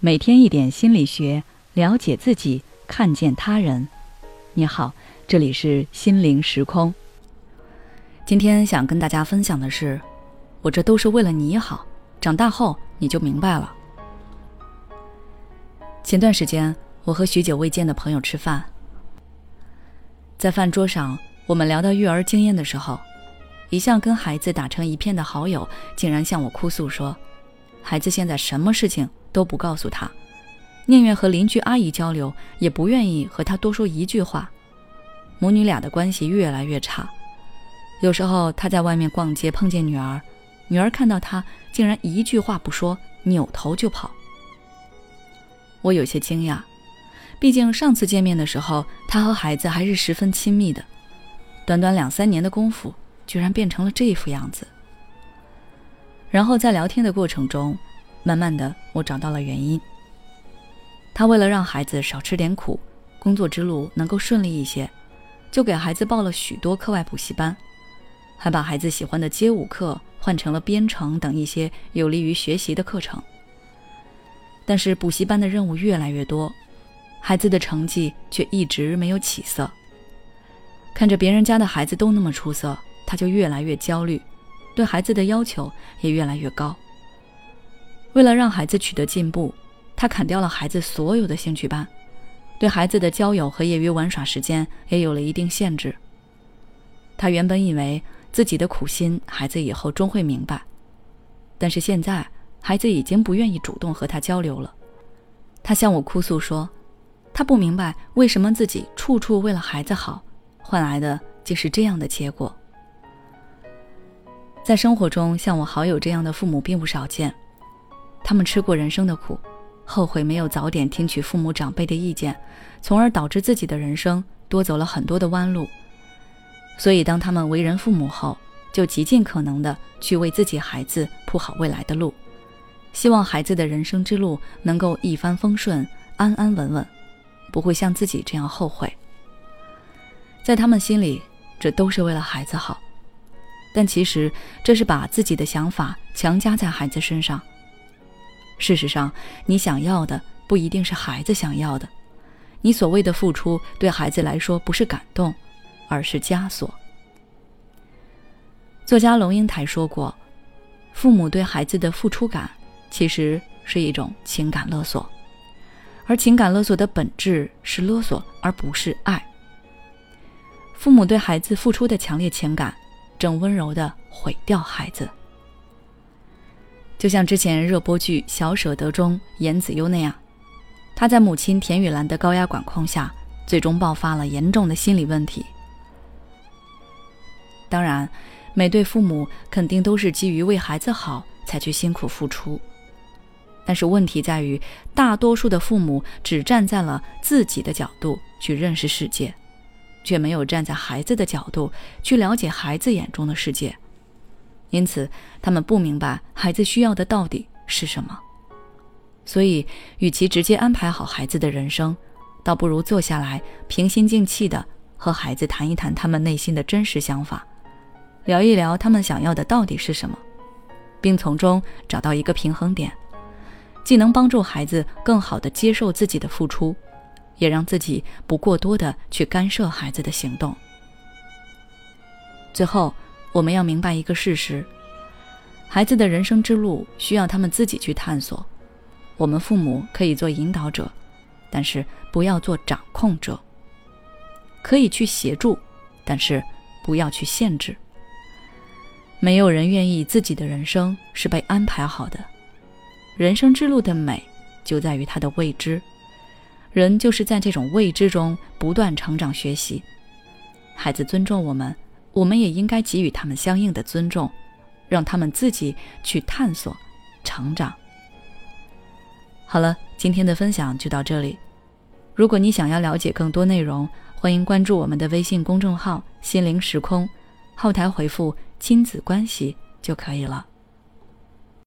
每天一点心理学，了解自己，看见他人。你好，这里是心灵时空。今天想跟大家分享的是，我这都是为了你好，长大后你就明白了。前段时间，我和许久未见的朋友吃饭，在饭桌上，我们聊到育儿经验的时候，一向跟孩子打成一片的好友，竟然向我哭诉说，孩子现在什么事情。都不告诉他，宁愿和邻居阿姨交流，也不愿意和他多说一句话。母女俩的关系越来越差。有时候他在外面逛街碰见女儿，女儿看到他竟然一句话不说，扭头就跑。我有些惊讶，毕竟上次见面的时候，他和孩子还是十分亲密的。短短两三年的功夫，居然变成了这副样子。然后在聊天的过程中。慢慢的，我找到了原因。他为了让孩子少吃点苦，工作之路能够顺利一些，就给孩子报了许多课外补习班，还把孩子喜欢的街舞课换成了编程等一些有利于学习的课程。但是补习班的任务越来越多，孩子的成绩却一直没有起色。看着别人家的孩子都那么出色，他就越来越焦虑，对孩子的要求也越来越高。为了让孩子取得进步，他砍掉了孩子所有的兴趣班，对孩子的交友和业余玩耍时间也有了一定限制。他原本以为自己的苦心，孩子以后终会明白，但是现在孩子已经不愿意主动和他交流了。他向我哭诉说，他不明白为什么自己处处为了孩子好，换来的竟是这样的结果。在生活中，像我好友这样的父母并不少见。他们吃过人生的苦，后悔没有早点听取父母长辈的意见，从而导致自己的人生多走了很多的弯路。所以，当他们为人父母后，就极尽可能的去为自己孩子铺好未来的路，希望孩子的人生之路能够一帆风顺、安安稳稳，不会像自己这样后悔。在他们心里，这都是为了孩子好，但其实这是把自己的想法强加在孩子身上。事实上，你想要的不一定是孩子想要的。你所谓的付出，对孩子来说不是感动，而是枷锁。作家龙应台说过：“父母对孩子的付出感，其实是一种情感勒索，而情感勒索的本质是勒索，而不是爱。父母对孩子付出的强烈情感，正温柔地毁掉孩子。”就像之前热播剧《小舍得》中严子悠那样，他在母亲田雨岚的高压管控下，最终爆发了严重的心理问题。当然，每对父母肯定都是基于为孩子好才去辛苦付出，但是问题在于，大多数的父母只站在了自己的角度去认识世界，却没有站在孩子的角度去了解孩子眼中的世界。因此，他们不明白孩子需要的到底是什么，所以，与其直接安排好孩子的人生，倒不如坐下来，平心静气的和孩子谈一谈他们内心的真实想法，聊一聊他们想要的到底是什么，并从中找到一个平衡点，既能帮助孩子更好的接受自己的付出，也让自己不过多的去干涉孩子的行动。最后。我们要明白一个事实：孩子的人生之路需要他们自己去探索。我们父母可以做引导者，但是不要做掌控者。可以去协助，但是不要去限制。没有人愿意自己的人生是被安排好的。人生之路的美就在于它的未知，人就是在这种未知中不断成长学习。孩子尊重我们。我们也应该给予他们相应的尊重，让他们自己去探索、成长。好了，今天的分享就到这里。如果你想要了解更多内容，欢迎关注我们的微信公众号“心灵时空”，后台回复“亲子关系”就可以了。